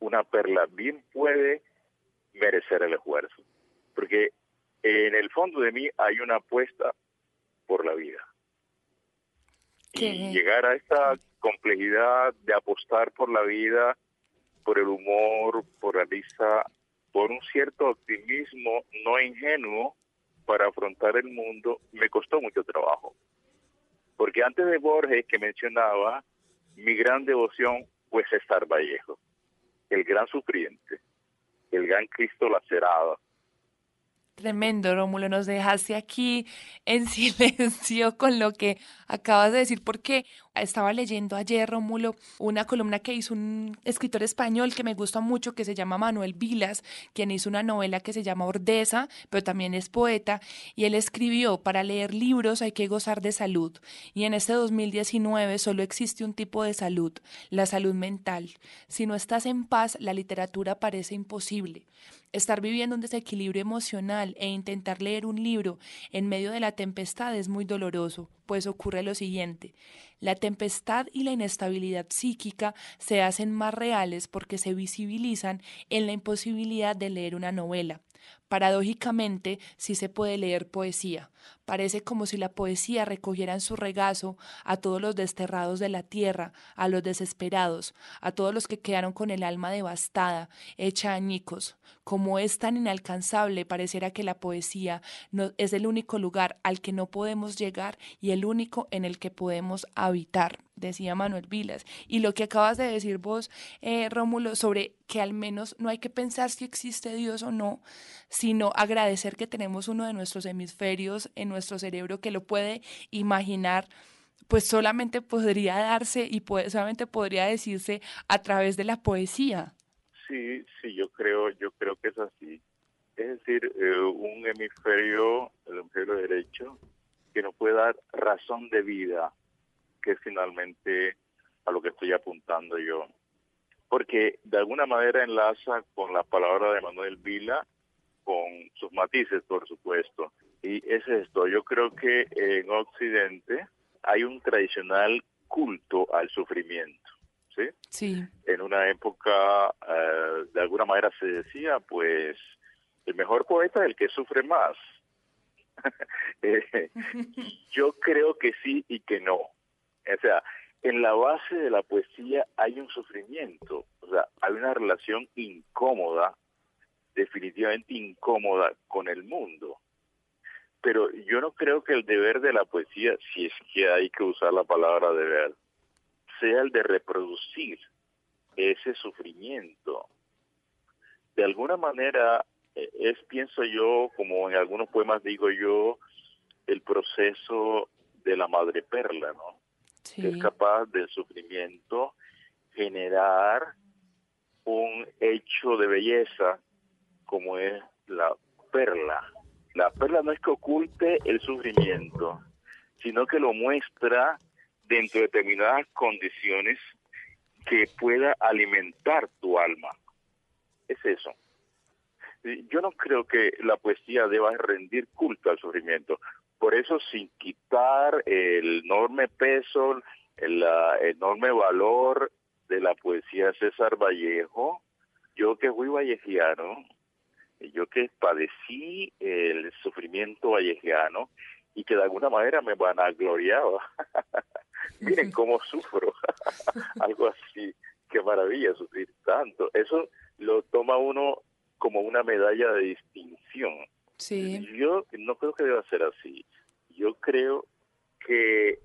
una perla bien puede merecer el esfuerzo. Porque en el fondo de mí hay una apuesta por la vida. Y llegar a esta complejidad de apostar por la vida, por el humor, por la risa, por un cierto optimismo no ingenuo para afrontar el mundo, me costó mucho trabajo. Porque antes de Borges, que mencionaba, mi gran devoción fue César Vallejo el gran sufriente, el gran Cristo lacerado. Tremendo, Rómulo, nos dejaste aquí en <laughs> silencio con lo que acabas de decir, porque estaba leyendo ayer, Rómulo, una columna que hizo un escritor español que me gusta mucho, que se llama Manuel Vilas, quien hizo una novela que se llama Ordeza, pero también es poeta, y él escribió, para leer libros hay que gozar de salud, y en este 2019 solo existe un tipo de salud, la salud mental. Si no estás en paz, la literatura parece imposible. Estar viviendo un desequilibrio emocional e intentar leer un libro en medio de la tempestad es muy doloroso, pues ocurre lo siguiente. La tempestad y la inestabilidad psíquica se hacen más reales porque se visibilizan en la imposibilidad de leer una novela. Paradójicamente, sí se puede leer poesía. Parece como si la poesía recogiera en su regazo a todos los desterrados de la tierra, a los desesperados, a todos los que quedaron con el alma devastada, hecha añicos. Como es tan inalcanzable, pareciera que la poesía es el único lugar al que no podemos llegar y el único en el que podemos habitar decía Manuel Vilas. Y lo que acabas de decir vos, eh, Rómulo, sobre que al menos no hay que pensar si existe Dios o no, sino agradecer que tenemos uno de nuestros hemisferios en nuestro cerebro que lo puede imaginar pues solamente podría darse y solamente podría decirse a través de la poesía. Sí, sí, yo creo, yo creo que es así. Es decir, eh, un hemisferio, el hemisferio derecho, que nos puede dar razón de vida, que es finalmente a lo que estoy apuntando yo. Porque de alguna manera enlaza con la palabra de Manuel Vila, con sus matices, por supuesto. Y es esto, yo creo que en Occidente hay un tradicional culto al sufrimiento. ¿sí? Sí. En una época, eh, de alguna manera se decía, pues, el mejor poeta es el que sufre más. <laughs> Eh, <laughs> yo creo que sí y que no. O sea, en la base de la poesía hay un sufrimiento, o sea, hay una relación incómoda, definitivamente incómoda con el mundo. Pero yo no creo que el deber de la poesía, si es que hay que usar la palabra deber, sea el de reproducir ese sufrimiento. De alguna manera eh, es, pienso yo, como en algunos poemas digo yo, el proceso de la madre perla, ¿no? Que es capaz del sufrimiento generar un hecho de belleza como es la perla. La perla no es que oculte el sufrimiento, sino que lo muestra dentro de determinadas condiciones que pueda alimentar tu alma. Es eso. Yo no creo que la poesía deba rendir culto al sufrimiento. Por eso, sin quitar el enorme peso, el, enorme valor de la poesía de César Vallejo, yo que fui vallejiano, yo que padecí el sufrimiento vallejiano y que de alguna manera me vanagloriaba. <laughs> Miren cómo sufro. <laughs> Algo así. Qué maravilla sufrir tanto. Eso lo toma uno como una medalla de distinción. Yo no creo que deba ser así. Yo creo que,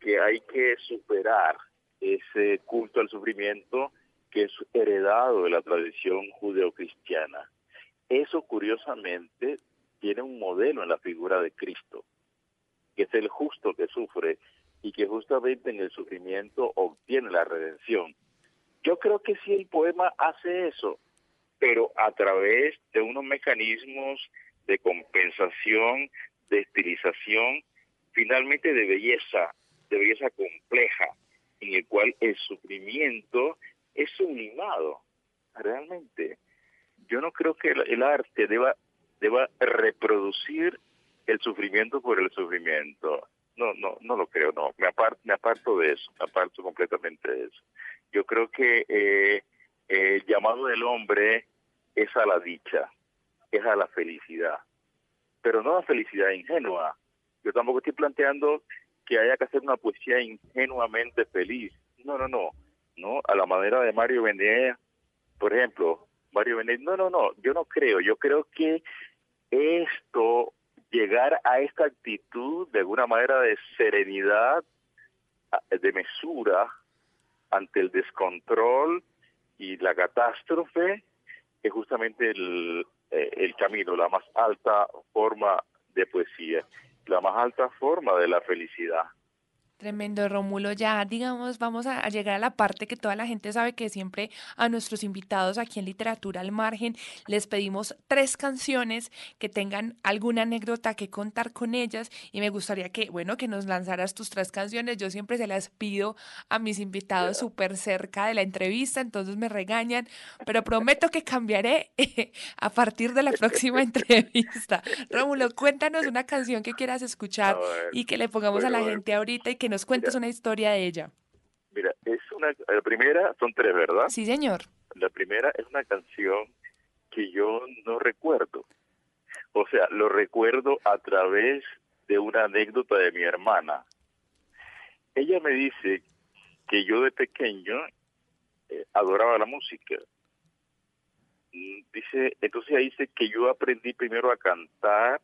que hay que superar ese culto al sufrimiento que es heredado de la tradición judeocristiana. Eso curiosamente tiene un modelo en la figura de Cristo, que es el justo que sufre y que justamente en el sufrimiento obtiene la redención. Yo creo que sí el poema hace eso, pero a través de unos mecanismos de compensación, de estilización, finalmente de belleza, de belleza compleja, en el cual el sufrimiento es sublimado, realmente. Yo no creo que el, arte deba, deba reproducir el sufrimiento por el sufrimiento. No, no, no lo creo, no. Me aparto, me aparto de eso, me aparto completamente de eso. Yo creo que eh, el llamado del hombre es a la dicha, a la felicidad, pero no a la felicidad ingenua. Yo tampoco estoy planteando que haya que hacer una poesía ingenuamente feliz. No, no, no. No, a la manera de Mario Benet, por ejemplo, Mario Benet, no, no, no, yo no creo. Yo creo que esto llegar a esta actitud de alguna manera de serenidad, de mesura ante el descontrol y la catástrofe, es justamente el, eh, el camino, la más alta forma de poesía, la más alta forma de la felicidad. Tremendo, Rómulo. Ya, digamos, vamos a, llegar a la parte que toda la gente sabe que siempre a nuestros invitados aquí en Literatura al Margen les pedimos tres canciones que tengan alguna anécdota que contar con ellas y me gustaría que, bueno, que nos lanzaras tus tres canciones. Yo siempre se las pido a mis invitados súper cerca de la entrevista, entonces me regañan, pero prometo que cambiaré <laughs> a partir de la próxima entrevista. Rómulo, cuéntanos una canción que quieras escuchar y que le pongamos a la gente ahorita y que nos cuentes una historia de ella. Mira, es una, la primera, son tres, ¿verdad? Sí, señor. La primera es una canción que yo no recuerdo. O sea, lo recuerdo a través de una anécdota de mi hermana. Ella me dice que yo de pequeño eh, adoraba la música. Mm, dice, entonces ella dice que yo aprendí primero a cantar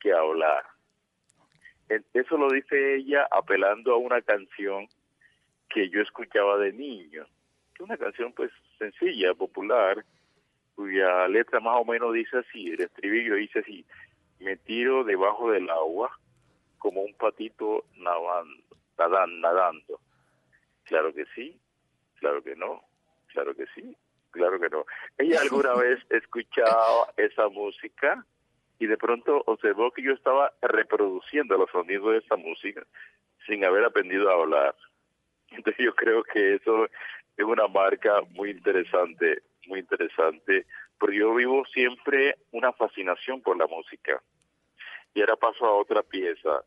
que a hablar. Eso lo dice ella apelando a una canción que yo escuchaba de niño, que una canción pues sencilla, popular, cuya letra más o menos dice así, el estribillo dice así, me tiro debajo del agua como un patito nadando, nadando. Claro que sí, claro que no, claro que sí, claro que no. Ella <laughs> alguna vez escuchaba esa música y de pronto observó que yo estaba reproduciendo los sonidos de esa música sin haber aprendido a hablar. Entonces yo creo que eso es una marca muy interesante, muy interesante, porque yo vivo siempre una fascinación por la música. Y ahora paso a otra pieza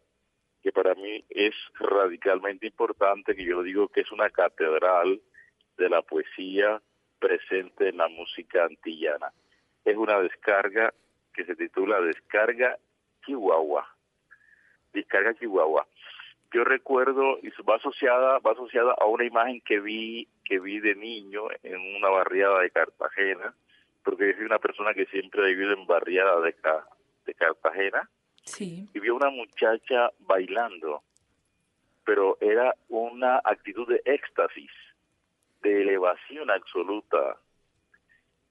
que para mí es radicalmente importante, que yo digo que es una catedral de la poesía presente en la música antillana. Es una descarga que se titula Descarga Chihuahua. Descarga Chihuahua. Yo recuerdo y va asociada va asociada a una imagen que vi que vi de niño en una barriada de Cartagena, porque yo soy una persona que siempre ha vivido en barriada de, de Cartagena. Sí. Y vi a una muchacha bailando, pero era una actitud de éxtasis, de elevación absoluta.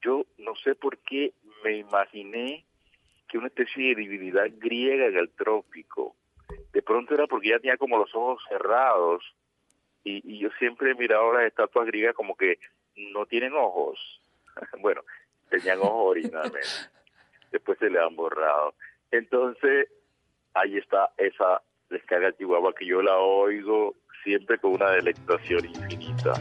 Yo no sé por qué me imaginé que una especie de divinidad griega en el trópico. De pronto era porque ya tenía como los ojos cerrados y, y yo siempre he mirado las estatuas griegas como que no tienen ojos. <laughs> bueno, tenían ojos originalmente. <laughs> Después se le han borrado. Entonces, ahí está esa descarga chihuahua que yo la oigo siempre con una delectación infinita.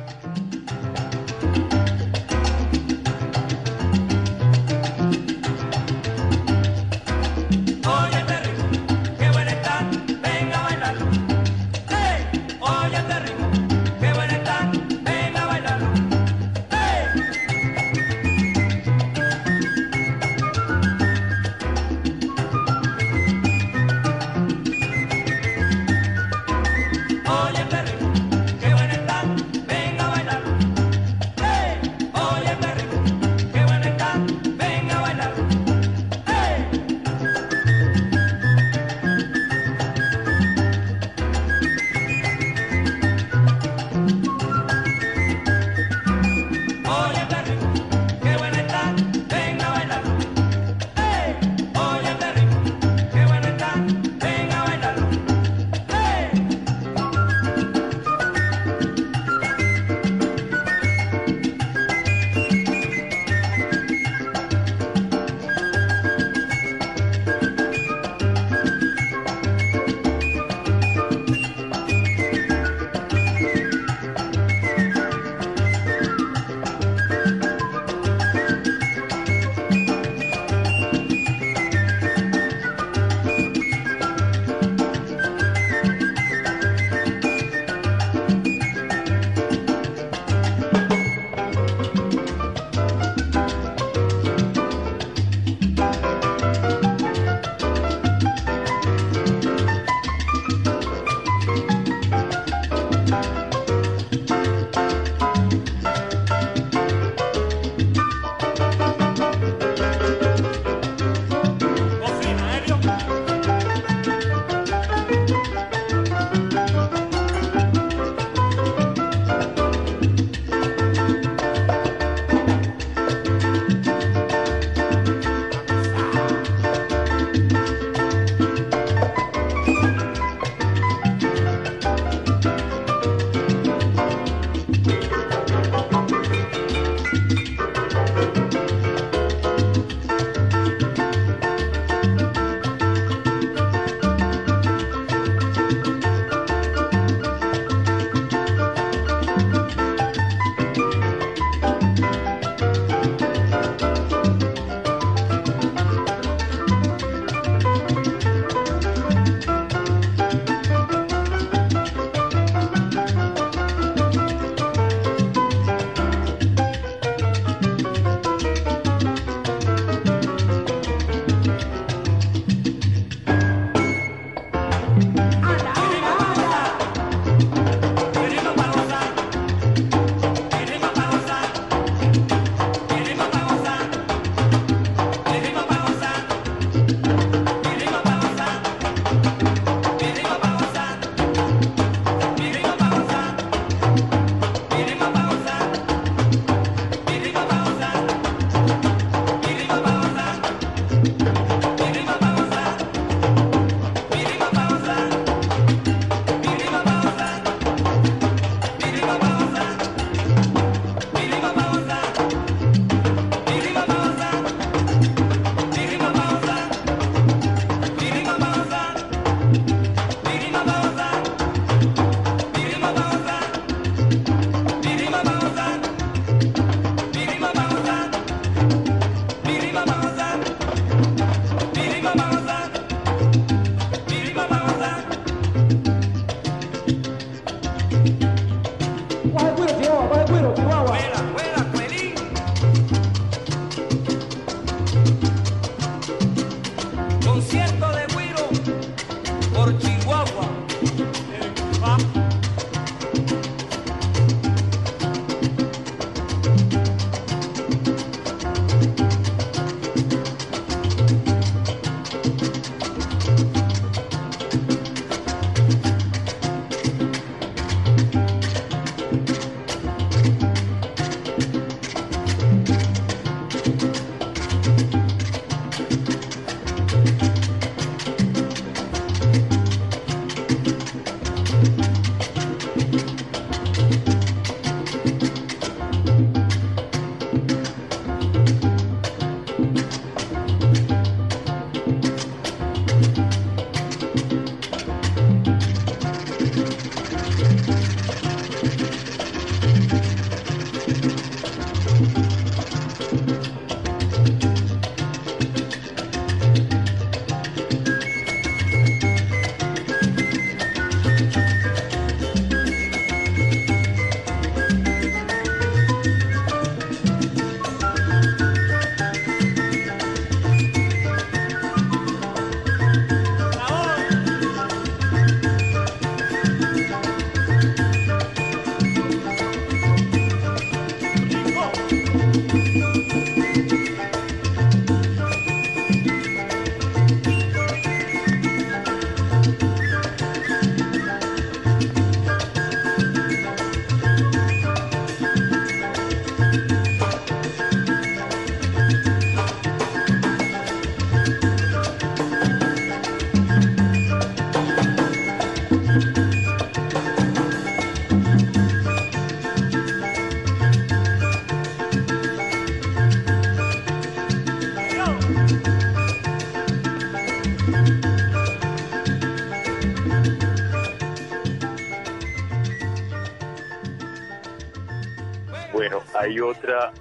Hay otra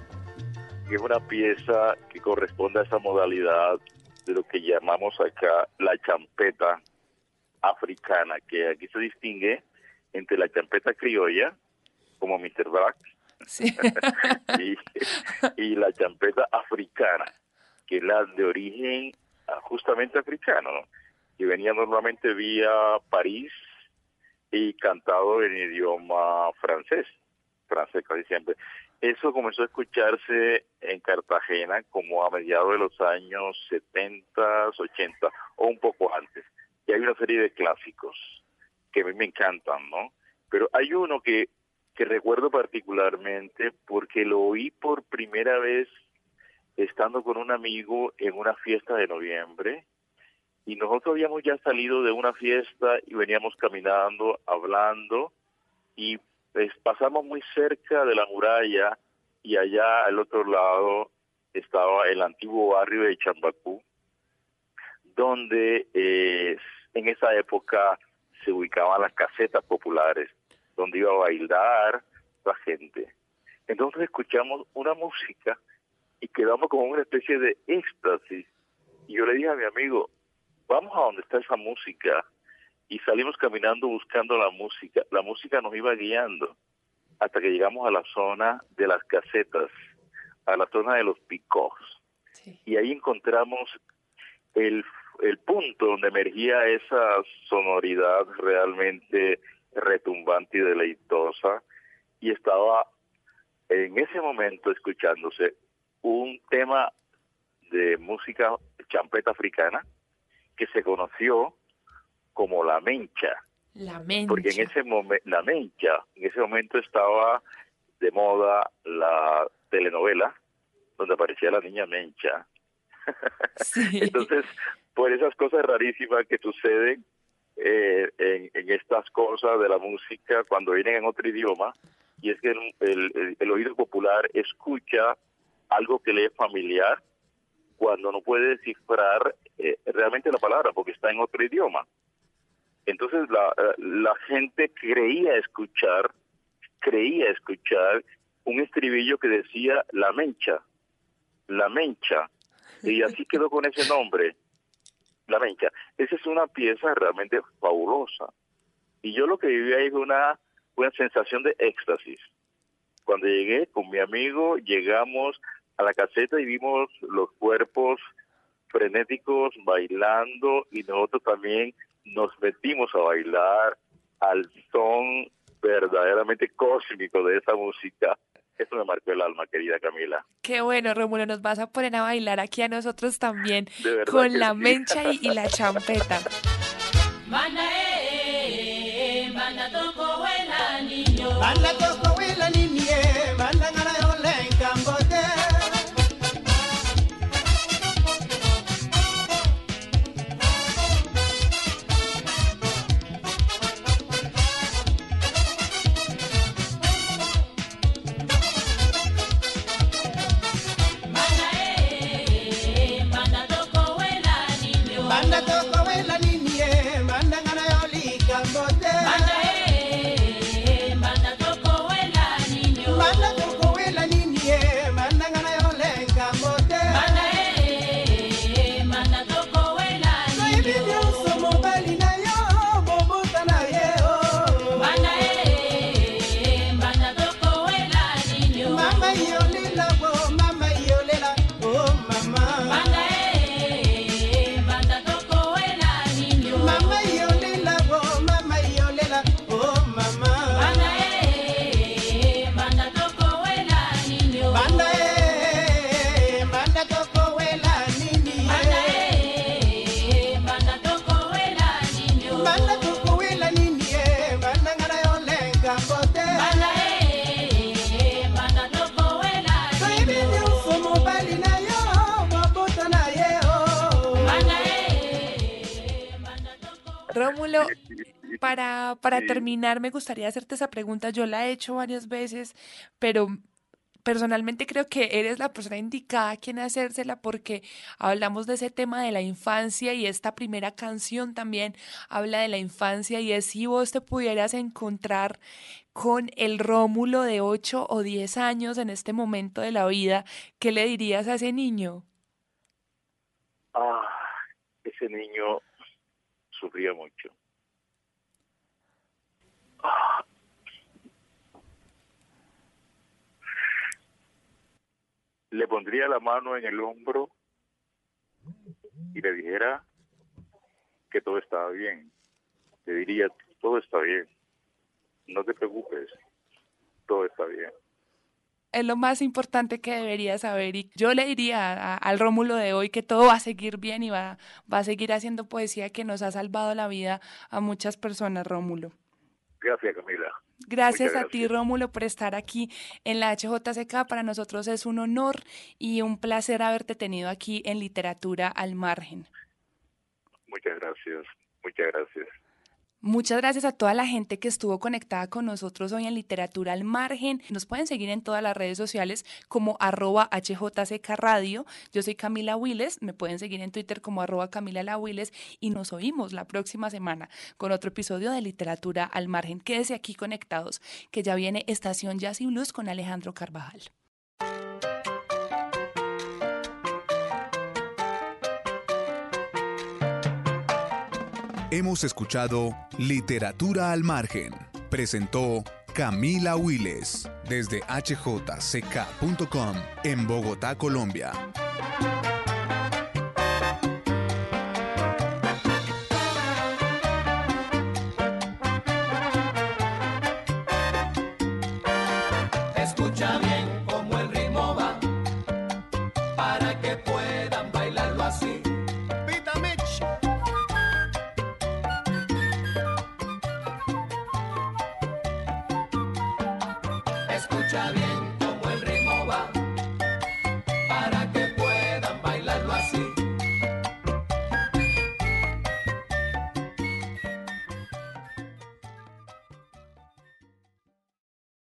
que es una pieza que corresponde a esa modalidad de lo que llamamos acá la champeta africana, que aquí se distingue entre la champeta criolla, como Mr. Black, <laughs> y, la champeta africana, que es la de origen ah, justamente africano, que venía normalmente vía París y cantado en idioma francés, francés casi siempre. Eso comenzó a escucharse en Cartagena como a mediados de los años 70, 80 o un poco antes. Y hay una serie de clásicos que a mí me encantan, ¿no? Pero hay uno que, que recuerdo particularmente porque lo oí por primera vez estando con un amigo en una fiesta de noviembre y nosotros habíamos ya salido de una fiesta y veníamos caminando, hablando y pasamos muy cerca de la muralla y allá al otro lado estaba el antiguo barrio de Chambacú, donde eh, en esa época se ubicaban las casetas populares, donde iba a bailar la gente. Entonces escuchamos una música y quedamos como una especie de éxtasis. Y yo le dije a mi amigo, vamos a donde está esa música. Y salimos caminando buscando la música. La música nos iba guiando hasta que llegamos a la zona de las casetas, a la zona de los picos. Y ahí encontramos el, el punto donde emergía esa sonoridad realmente retumbante y deleitosa. Y estaba en ese momento escuchándose un tema de música champeta africana que se conoció como la mencha. La mencha. Porque en ese momento, la mencha, en ese momento estaba de moda la telenovela donde aparecía la niña mencha. <laughs> Entonces, por esas cosas rarísimas que suceden eh, en, estas cosas de la música cuando vienen en otro idioma, y es que el, el oído popular escucha algo que le es familiar cuando no puede descifrar eh, realmente la palabra porque está en otro idioma. Entonces la, la gente creía escuchar, creía escuchar un estribillo que decía la mencha, la mencha, y así <laughs> quedó con ese nombre, la mencha. Esa es una pieza realmente fabulosa. Y yo lo que viví ahí fue una, una sensación de éxtasis. Cuando llegué con mi amigo, llegamos a la caseta y vimos los cuerpos frenéticos bailando y nosotros también nos metimos a bailar al son verdaderamente cósmico de esa música. Eso me marcó el alma, querida Camila. Qué bueno, Rómulo, nos vas a poner a bailar aquí a nosotros también con la mencha y, la <laughs> champeta. Para, para terminar, me gustaría hacerte esa pregunta. Yo la he hecho varias veces, pero personalmente creo que eres la persona indicada a quien hacérsela porque hablamos de ese tema de la infancia y esta primera canción también habla de la infancia y es si vos te pudieras encontrar con el Rómulo de 8 o 10 años en este momento de la vida, ¿qué le dirías a ese niño? Ah, ese niño sufría mucho. Le pondría la mano en el hombro y le dijera que todo estaba bien. Le diría, todo está bien, no te preocupes, todo está bien. Es lo más importante que debería saber y yo le diría al Rómulo de hoy que todo va a seguir bien y va, va a seguir haciendo poesía que nos ha salvado la vida a muchas personas, Rómulo. Gracias, Camila. Gracias, a ti, Rómulo, por estar aquí en la HJCK. Para nosotros es un honor y un placer haberte tenido aquí en Literatura al Margen. Muchas gracias, muchas gracias. Muchas gracias a toda la gente que estuvo conectada con nosotros hoy en Literatura al Margen. Nos pueden seguir en todas las redes sociales como arroba HJCK Radio. Yo soy Camila Willes, me pueden seguir en Twitter como arroba Camila La Willes y nos oímos la próxima semana con otro episodio de Literatura al Margen. Quédese aquí conectados, que ya viene Estación Jazz y Blues con Alejandro Carvajal. Hemos escuchado Literatura al Margen. Presentó Camila Willes desde hjck.com en Bogotá, Colombia.